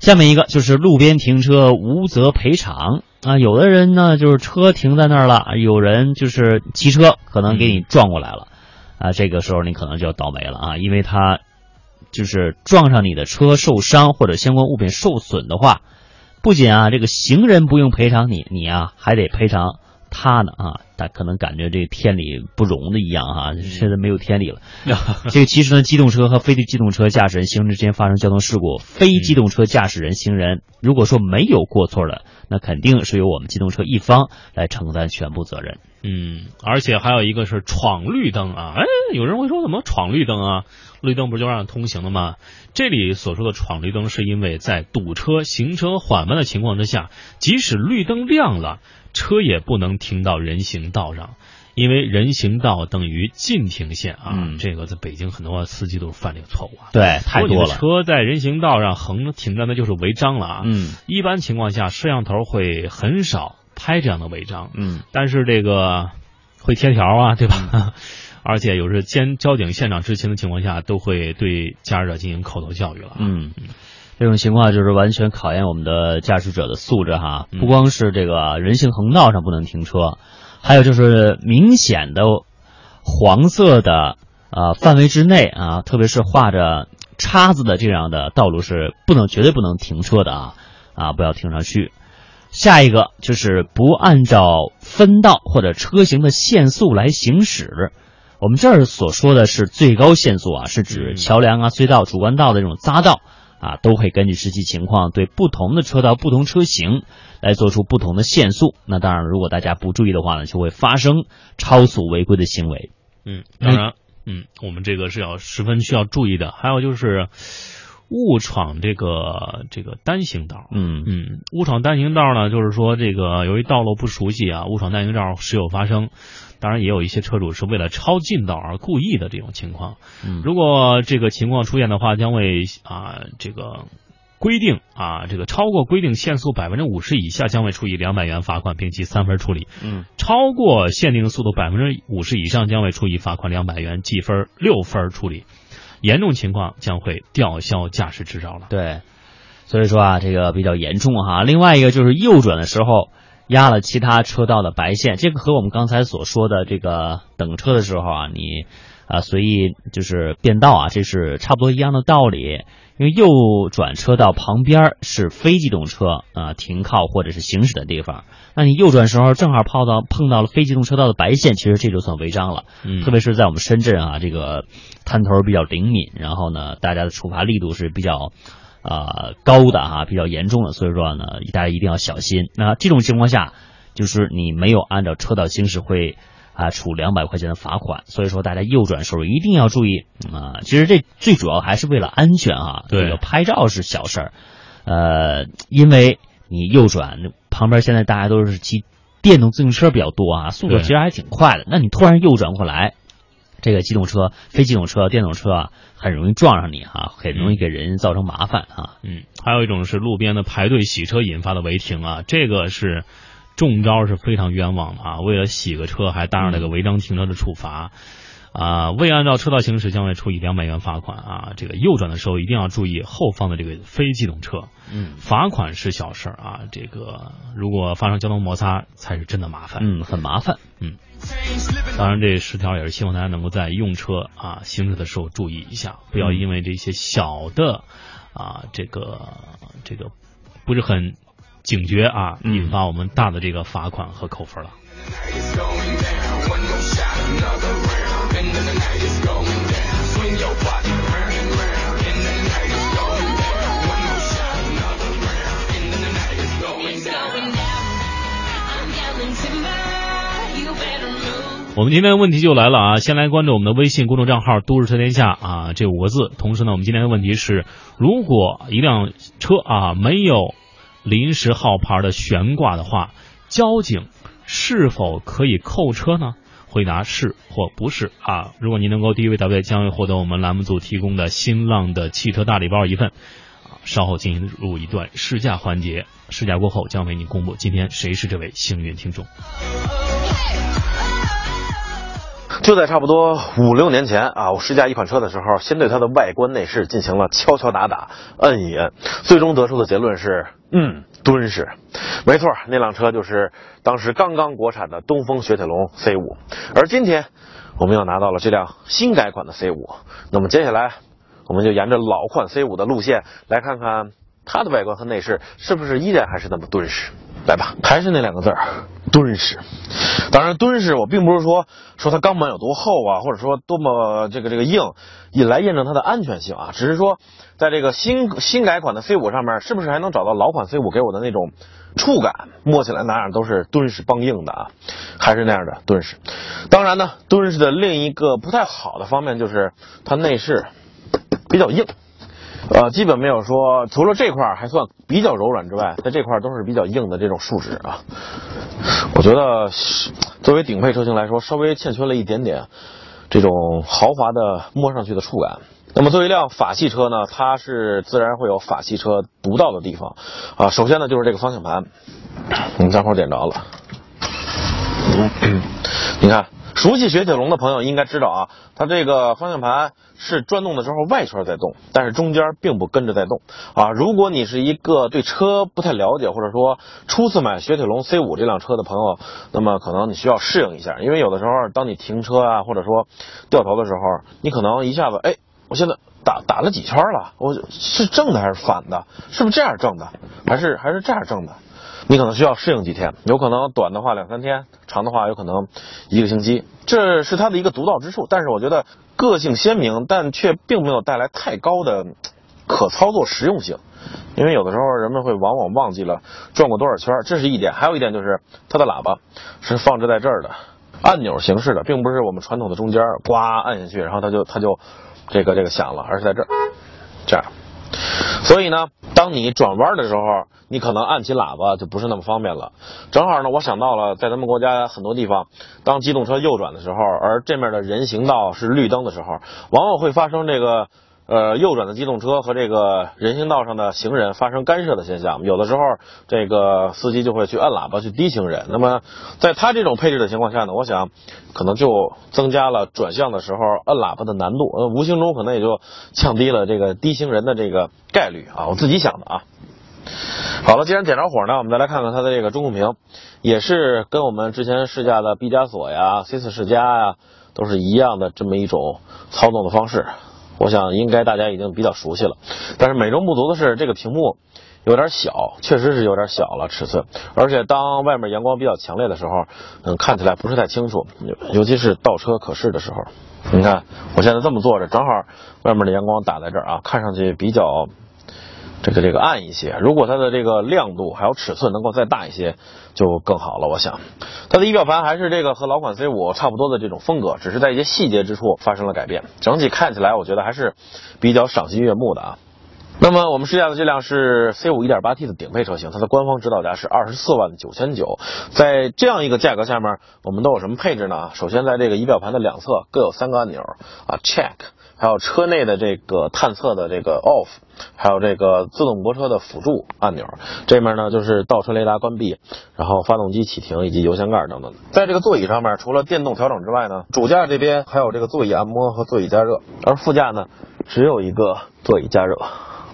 下面一个就是路边停车无责赔偿。啊，有的人呢就是车停在那儿了，有人就是骑车可能给你撞过来了，啊，这个时候你可能就要倒霉了啊，因为他就是撞上你的车受伤或者相关物品受损的话，不仅啊这个行人不用赔偿你，你啊还得赔偿他呢啊，他可能感觉这个天理不容的一样啊，现在没有天理了。这个其实呢，机动车和非机动车驾驶人、行人之间发生交通事故，非机动车驾驶人、行人如果说没有过错的，那肯定是由我们机动车一方来承担全部责任。嗯，而且还有一个是闯绿灯啊！哎，有人会说怎么闯绿灯啊？绿灯不是就让通行的吗？这里所说的闯绿灯，是因为在堵车、行车缓慢的情况之下，即使绿灯亮了，车也不能停到人行道上，因为人行道等于禁停线啊。嗯这个在北京很多司机都是犯这个错误啊。对，太多了。你车在人行道上横着停着，那就是违章了啊。嗯一般情况下，摄像头会很少拍这样的违章。嗯，但是这个会贴条啊，对吧？而且有时监交警现场执勤的情况下，都会对驾驶者进行口头教育了。嗯，这种情况就是完全考验我们的驾驶者的素质哈。嗯不光是这个人行横道上不能停车，还有就是明显的黄色的呃范围之内啊，特别是画着叉子的这样的道路是不能绝对不能停车的啊啊，不要停上去。下一个就是不按照分道或者车型的限速来行驶。我们这儿所说的是最高限速啊，是指桥梁啊、隧道、主干道的这种匝道啊，都会根据实际情况对不同的车道、不同车型来做出不同的限速。那当然，如果大家不注意的话呢，就会发生超速违规的行为。嗯，当然，嗯，我们这个是要十分需要注意的。还有就是误闯这个这个单行道。嗯嗯，误闯单行道呢，就是说这个由于道路不熟悉啊，误闯单行道时有发生。当然，也有一些车主是为了超近道而故意的这种情况。嗯如果这个情况出现的话，将会啊这个规定啊这个超过规定限速百分之五十以下，将会处以两百元罚款，并记三分处理。嗯，超过限定速度百分之五十以上，将会处以罚款两百元，记分六分处理。严重情况将会吊销驾驶执照了。对，所以说啊，这个比较严重哈。另外一个就是右转的时候压了其他车道的白线，这个和我们刚才所说的这个等车的时候啊，你啊随意就是变道啊，这是差不多一样的道理。因为右转车道旁边是非机动车啊停靠或者是行驶的地方，那你右转时候正好碰到碰到了非机动车道的白线，其实这就算违章了。嗯特别是在我们深圳啊，这个滩头比较灵敏，然后呢，大家的处罚力度是比较呃高的哈、比较严重的，所以说呢，大家一定要小心。那这种情况下，就是你没有按照车道行驶会。啊，处两百块钱的罚款，所以说大家右转时候一定要注意啊、其实这最主要还是为了安全啊。对这个拍照是小事儿，呃，因为你右转旁边现在大家都是骑电动自行车比较多啊，速度其实还挺快的。那你突然右转过来，这个机动车、非机动车、电动车啊，很容易撞上你哈、很容易给人造成麻烦啊。嗯，还有一种是路边的排队洗车引发的违停啊，这个是中招是非常冤枉的啊！为了洗个车，还搭上了个违章停车的处罚。啊，未按照车道行驶将会处以两百元罚款啊！这个右转的时候一定要注意后方的这个非机动车，嗯罚款是小事儿啊，这个如果发生交通摩擦才是真的麻烦。嗯，很麻烦。嗯，当然这十条也是希望大家能够在用车啊行驶的时候注意一下，不要因为这些小的啊这个这个不是很警觉啊，引发我们大的这个罚款和扣分了。我们今天的问题就来了啊！先来关注我们的微信公众账号“都市车天下”啊，这五个字。同时呢，我们今天的问题是：如果一辆车啊没有临时号牌的悬挂的话，交警是否可以扣车呢？回答是或不是啊！如果您能够第一位答对，将会获得我们栏目组提供的新浪的汽车大礼包一份。啊，稍后进入一段试驾环节，试驾过后将为您公布今天谁是这位幸运听众。就在差不多五六年前啊，我试驾一款车的时候，先对它的外观内饰进行了敲敲打打、摁一摁，最终得出的结论是，嗯，敦实。没错，那辆车就是当时刚刚国产的东风雪铁龙 C 五，而今天我们又拿到了这辆新改款的 C 五。那么接下来，我们就沿着老款 C 五的路线来看看它的外观和内饰是不是依然还是那么敦实？来吧，还是那两个字儿，敦实。当然，敦实我并不是说说它钢板有多厚啊，或者说多么这个这个硬，以来验证它的安全性啊，只是说在这个新新改款的 C 五上面，是不是还能找到老款 C 五给我的那种触感？摸起来哪样都是敦实梆硬的啊，还是那样的敦实。当然呢，敦实的另一个不太好的方面就是它内饰比较硬。呃，基本没有说，除了这块儿还算比较柔软之外，在这块儿都是比较硬的这种树脂啊。我觉得作为顶配车型来说，稍微欠缺了一点点这种豪华的摸上去的触感。那么作为一辆法系车呢，它是自然会有法系车独到的地方啊。首先呢，就是这个方向盘，我们待会点着了。你看，熟悉雪铁龙的朋友应该知道啊，它这个方向盘是转动的时候外圈在动，但是中间并不跟着在动啊。如果你是一个对车不太了解，或者说初次买雪铁龙 C 五这辆车的朋友，那么可能你需要适应一下，因为有的时候当你停车啊，或者说掉头的时候，你可能一下子哎，我现在打打了几圈了，我是正的还是反的？是不是这样正的？还是还是这样正的？你可能需要适应几天，有可能短的话两三天，长的话有可能一个星期，这是它的一个独到之处。但是我觉得个性鲜明，但却并没有带来太高的可操作实用性，因为有的时候人们会往往忘记了转过多少圈，这是一点。还有一点就是它的喇叭是放置在这儿的，按钮形式的，并不是我们传统的中间呱按下去，然后它就它就这个这个响了，而是在这儿这样。所以呢，当你转弯的时候，你可能按起喇叭就不是那么方便了。正好呢，我想到了，在咱们国家很多地方，当机动车右转的时候，而这面的人行道是绿灯的时候，往往会发生这个呃右转的机动车和这个人行道上的行人发生干涉的现象。有的时候，这个司机就会去按喇叭去滴行人。那么，在他这种配置的情况下呢，我想可能就增加了转向的时候按喇叭的难度，呃，无形中可能也就降低了这个滴行人的这个概率啊。我自己想的啊。好了，既然点着火呢，我们再来看看它的这个中控屏，也是跟我们之前试驾的毕加索呀、C 四世嘉呀都是一样的这么一种操纵的方式。我想应该大家已经比较熟悉了，但是美中不足的是这个屏幕有点小，确实是有点小了尺寸，而且当外面阳光比较强烈的时候，嗯，看起来不是太清楚，尤其是倒车可视的时候。你看我现在这么坐着，正好外面的阳光打在这儿啊，看上去比较。这个这个暗一些，如果它的这个亮度还有尺寸能够再大一些，就更好了。我想，它的仪表盘还是这个和老款 C 五差不多的这种风格，只是在一些细节之处发生了改变。整体看起来，我觉得还是比较赏心悦目的啊。那么我们试驾的这辆是 C 五 1.8T 的顶配车型，它的官方指导价是二十四万九千九。在这样一个价格下面，我们都有什么配置呢？首先，在这个仪表盘的两侧各有三个按钮啊，Check，还有车内的这个探测的这个 Off，还有这个自动泊车的辅助按钮。这面呢就是倒车雷达关闭，然后发动机启停以及油箱盖等等。在这个座椅上面，除了电动调整之外呢，主驾这边还有这个座椅按摩和座椅加热，而副驾呢只有一个座椅加热。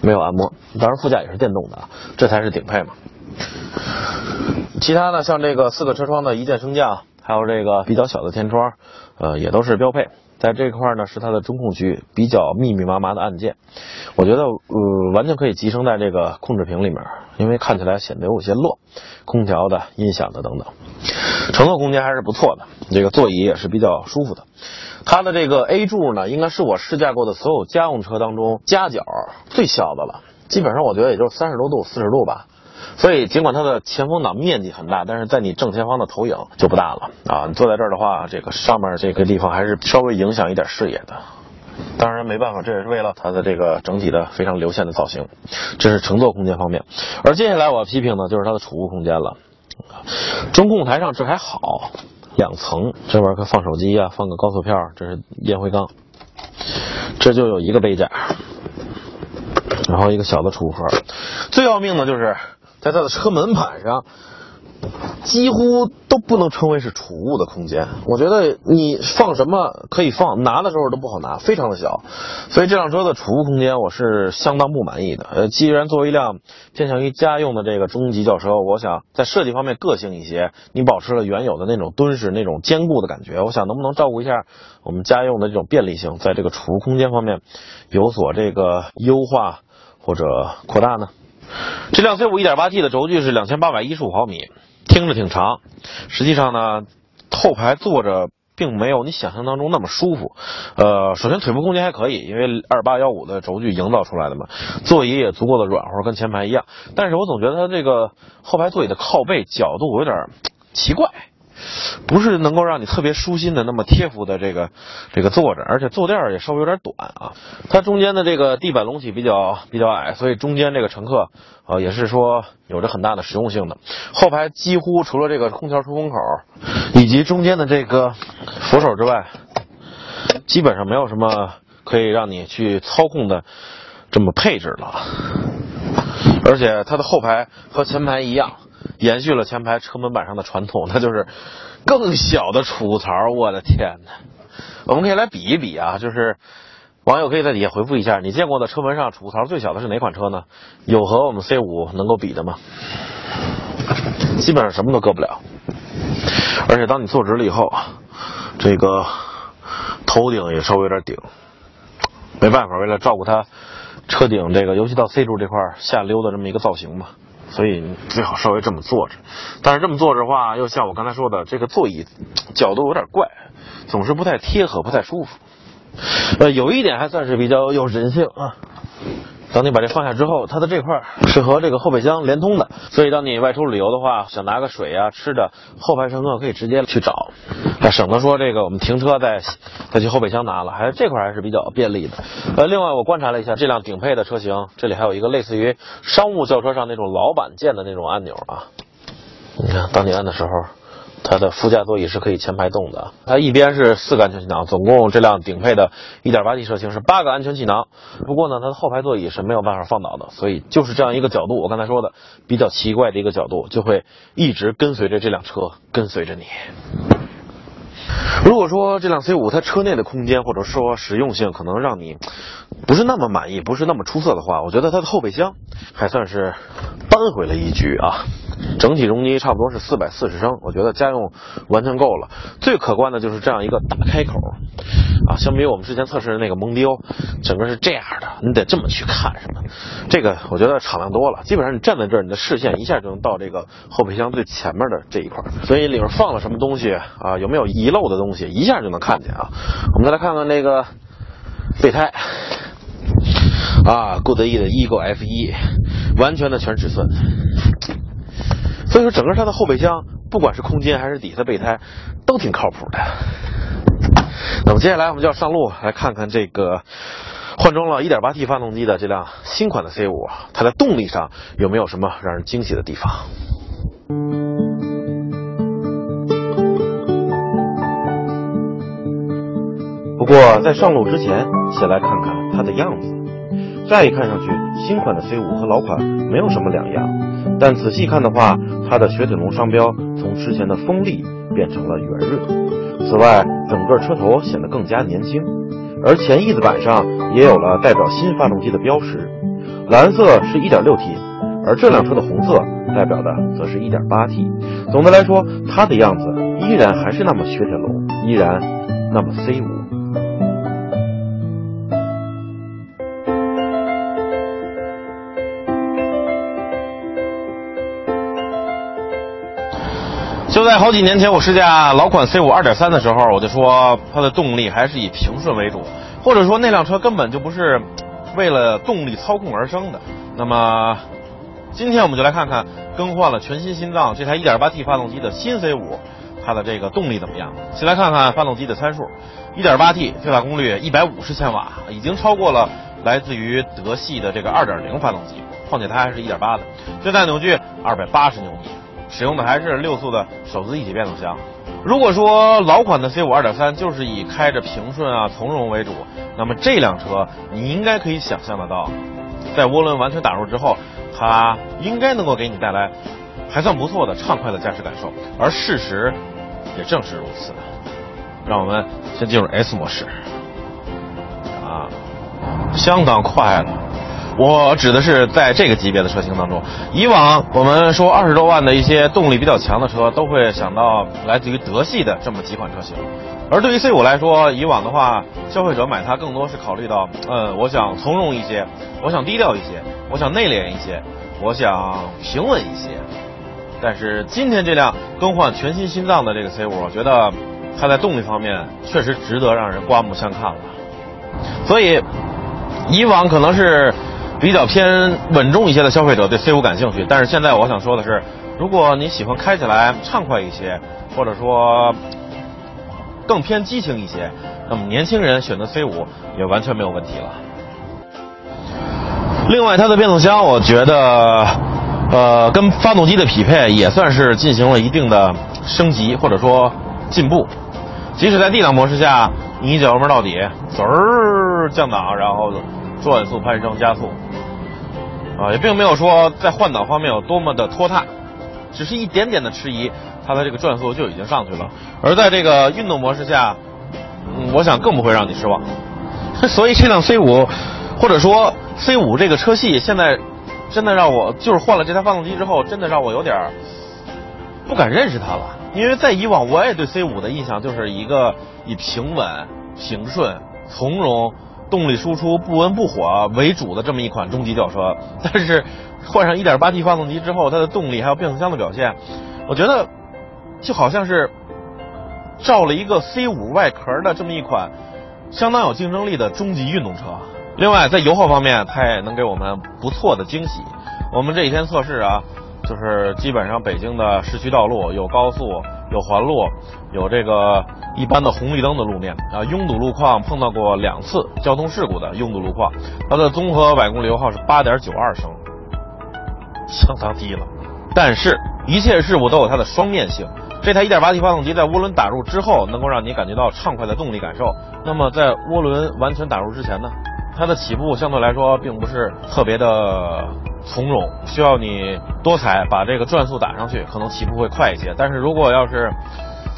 没有按摩，当然副驾也是电动的啊，这才是顶配嘛。其他的，像这个四个车窗的一键升降，还有这个比较小的天窗，呃，也都是标配。在这块呢，是它的中控区比较密密麻麻的按键，我觉得呃完全可以集成在这个控制屏里面，因为看起来显得有些乱。空调的、音响的等等，乘坐空间还是不错的，这个座椅也是比较舒服的。它的这个 A 柱呢，应该是我试驾过的所有家用车当中夹角最小的了，基本上我觉得也就三十多度、四十度吧。所以尽管它的前风挡面积很大，但是在你正前方的投影就不大了啊。你坐在这儿的话，这个上面这个地方还是稍微影响一点视野的。当然没办法，这也是为了它的这个整体的非常流线的造型。这是乘坐空间方面，而接下来我要批评的就是它的储物空间了。中控台上这还好，两层，这边可放手机啊，放个高速票，这是烟灰缸，这就有一个杯架，然后一个小的储物盒。最要命的就是在它的车门板上。几乎都不能称为是储物的空间，我觉得你放什么可以放，拿的时候都不好拿，非常的小，所以这辆车的储物空间我是相当不满意的。呃，既然作为一辆偏向于家用的这个中级轿车，我想在设计方面个性一些，你保持了原有的那种敦实、那种坚固的感觉，我想能不能照顾一下我们家用的这种便利性，在这个储物空间方面有所这个优化或者扩大呢？这辆 C 五 1.8T 的轴距是两千八百一十五毫米，听着挺长，实际上呢，后排坐着并没有你想象当中那么舒服。呃，首先腿部空间还可以，因为二八幺五的轴距营造出来的嘛，座椅也足够的软和，跟前排一样。但是我总觉得它这个后排座椅的靠背角度有点奇怪。不是能够让你特别舒心的那么贴服的这个这个坐着，而且坐垫也稍微有点短啊。它中间的这个地板隆起比较比较矮，所以中间这个乘客呃也是说有着很大的实用性的。后排几乎除了这个空调出风口以及中间的这个扶手之外，基本上没有什么可以让你去操控的这么配置了。而且它的后排和前排一样。延续了前排车门板上的传统，那就是更小的储物槽。我的天哪！我们可以来比一比啊，就是网友可以在底下回复一下，你见过的车门上储物槽最小的是哪款车呢？有和我们 C 五能够比的吗？基本上什么都搁不了。而且当你坐直了以后，这个头顶也稍微有点顶。没办法，为了照顾它车顶这个，尤其到 C 柱这块下溜的这么一个造型嘛。所以最好稍微这么坐着，但是这么坐着的话，又像我刚才说的，这个座椅角度有点怪，总是不太贴合，不太舒服。呃，有一点还算是比较有人性啊。当你把这放下之后，它的这块是和这个后备箱连通的，所以当你外出旅游的话，想拿个水啊、吃的，后排乘客可以直接去找，还省得说这个我们停车再再去后备箱拿了，还这块还是比较便利的。呃，另外我观察了一下这辆顶配的车型，这里还有一个类似于商务轿车上那种老板键的那种按钮啊，你看，当你按的时候。它的副驾座椅是可以前排动的，它一边是四个安全气囊，总共这辆顶配的 1.8T 车型是八个安全气囊。不过呢，它的后排座椅是没有办法放倒的，所以就是这样一个角度，我刚才说的比较奇怪的一个角度，就会一直跟随着这辆车，跟随着你。如果说这辆 C5 它车内的空间或者说实用性可能让你不是那么满意，不是那么出色的话，我觉得它的后备箱还算是扳回了一局啊。整体容积差不多是四百四十升，我觉得家用完全够了。最可观的就是这样一个大开口啊，相比我们之前测试的那个蒙迪欧，整个是这样的，你得这么去看什么。这个我觉得敞亮多了，基本上你站在这儿，你的视线一下就能到这个后备箱最前面的这一块，所以里面放了什么东西啊，有没有遗漏的东西，一下就能看见啊。我们再来看看那个备胎。啊，固德翼的 Eagle F 一，完全的全尺寸。所以说，整个它的后备箱，不管是空间还是底下的备胎，都挺靠谱的。那么接下来我们就要上路来看看这个换装了 1.8T 发动机的这辆新款的 C5，它在动力上有没有什么让人惊喜的地方？不过在上路之前，先来看看它的样子。乍一看上去，新款的 C5 和老款没有什么两样，但仔细看的话，它的雪铁龙商标从之前的锋利变成了圆润。此外，整个车头显得更加年轻，而前翼子板上也有了代表新发动机的标识，蓝色是 1.6T，而这辆车的红色代表的则是 1.8T。总的来说，它的样子依然还是那么雪铁龙，依然那么 C5。就在好几年前，我试驾老款 C5 2.3的时候，我就说它的动力还是以平顺为主，或者说那辆车根本就不是为了动力操控而生的。那么，今天我们就来看看更换了全新心脏这台 1.8T 发动机的新 C5，它的这个动力怎么样？先来看看发动机的参数：1.8T 最大功率150千瓦，已经超过了来自于德系的这个2.0发动机，况且它还是一点八的，最大扭矩280牛米。使用的还是六速的手自一体变速箱。如果说老款的 C5 2.3就是以开着平顺啊从容为主，那么这辆车你应该可以想象得到，在涡轮完全打入之后，它应该能够给你带来还算不错的畅快的驾驶感受。而事实也正是如此。让我们先进入 S 模式，啊，相当快了。我指的是在这个级别的车型当中，以往我们说二十多万的一些动力比较强的车，都会想到来自于德系的这么几款车型。而对于 C 五来说，以往的话，消费者买它更多是考虑到，嗯，我想从容一些，我想低调一些，我想内敛一些，我想平稳一些。但是今天这辆更换全新心脏的这个 C 五，我觉得它在动力方面确实值得让人刮目相看了。所以，以往可能是比较偏稳重一些的消费者对 C 五感兴趣，但是现在我想说的是，如果你喜欢开起来畅快一些，或者说更偏激情一些，那么年轻人选择 C 五也完全没有问题了。另外，它的变速箱，我觉得，呃，跟发动机的匹配也算是进行了一定的升级或者说进步。即使在 D 档模式下，你一脚油门到底，嗖儿降档，然后转速攀升加速，啊，也并没有说在换挡方面有多么的拖沓，只是一点点的迟疑，它的这个转速就已经上去了。而在这个运动模式下，我想更不会让你失望。所以这辆 C 五，或者说 C 五这个车系，现在真的让我就是换了这台发动机之后，真的让我有点不敢认识它了。因为在以往我也对 C 五的印象就是一个以平稳、平顺、从容、动力输出不温不火为主的这么一款中级轿车。但是换上 1.8T 发动机之后，它的动力还有变速箱的表现，我觉得就好像是照了一个 C 五外壳的这么一款相当有竞争力的中级运动车。另外，在油耗方面，它也能给我们不错的惊喜。我们这几天测试啊，就是基本上北京的市区道路有高速、有环路、有这个一般的红绿灯的路面啊，拥堵路况碰到过两次交通事故的拥堵路况，它的综合百公里油耗是八点九二升，相当低了。但是，一切事物都有它的双面性。这台 1.8T 发动机在涡轮打入之后，能够让你感觉到畅快的动力感受。那么，在涡轮完全打入之前呢，它的起步相对来说并不是特别的从容，需要你多踩把这个转速打上去，可能起步会快一些。但是如果要是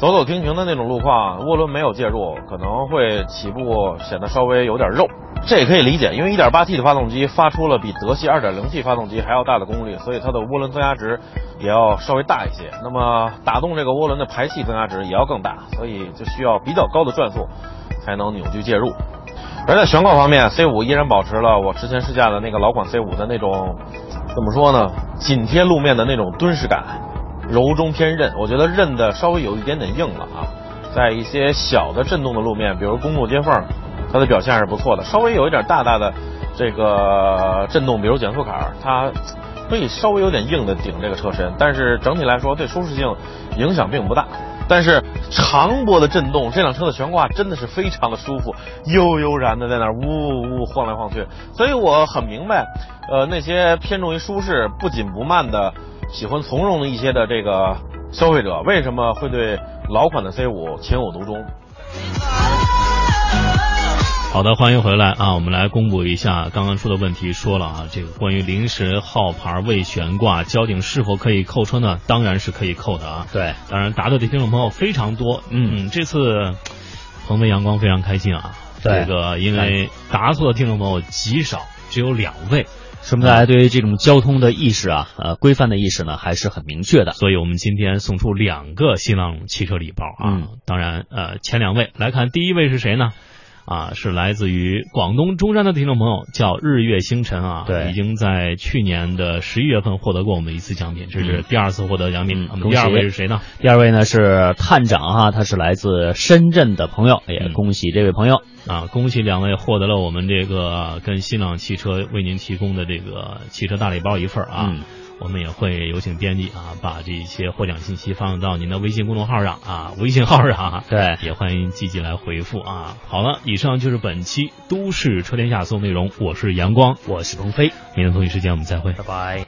走走停停的那种路况，涡轮没有介入，可能会起步显得稍微有点肉。这也可以理解，因为 1.8T 的发动机发出了比德系 2.0T 发动机还要大的功率，所以它的涡轮增压值也要稍微大一些。那么打动这个涡轮的排气增压值也要更大，所以就需要比较高的转速才能扭矩介入。而在悬挂方面，C5 依然保持了我之前试驾的那个老款 C5 的那种怎么说呢，紧贴路面的那种敦实感，柔中偏韧。我觉得韧的稍微有一点点硬了啊，在一些小的震动的路面，比如公路接缝。它的表现还是不错的，稍微有一点大大的这个震动，比如减速坎，它可以稍微有点硬的顶这个车身，但是整体来说对舒适性影响并不大。但是长波的震动，这辆车的悬挂真的是非常的舒服，悠悠然的在那儿呜呜晃来晃去。所以我很明白，呃，那些偏重于舒适、不紧不慢的、喜欢从容的一些的这个消费者，为什么会对老款的 C 五情有独钟。好的，欢迎回来啊！我们来公布一下刚刚出的问题。说了啊，这个关于临时号牌未悬挂，交警是否可以扣车呢？当然是可以扣的啊。对，当然答对的听众朋友非常多。嗯，这次鹏飞阳光非常开心啊。对这个因为答错的听众朋友极少，只有两位。说明大家对于这种交通的意识啊，呃，规范的意识呢，还是很明确的。所以我们今天送出两个新浪汽车礼包啊。嗯当然，呃，前两位来看，第一位是谁呢？啊，是来自于广东中山的听众朋友，叫日月星辰啊，对已经在去年的十一月份获得过我们一次奖品，这是嗯第二次获得奖品。第二位是谁呢？第二位呢是探长哈，他是来自深圳的朋友，也恭喜这位朋友。啊，恭喜两位获得了我们这个跟新浪汽车为您提供的这个汽车大礼包一份儿啊。嗯我们也会有请编辑啊，把这些获奖信息放到您的微信公众号上啊，微信号上啊。对，也欢迎积极来回复啊。好了，以上就是本期都市车天下所有内容，我是阳光，我是鹏飞，明天同一时间我们再会，拜拜。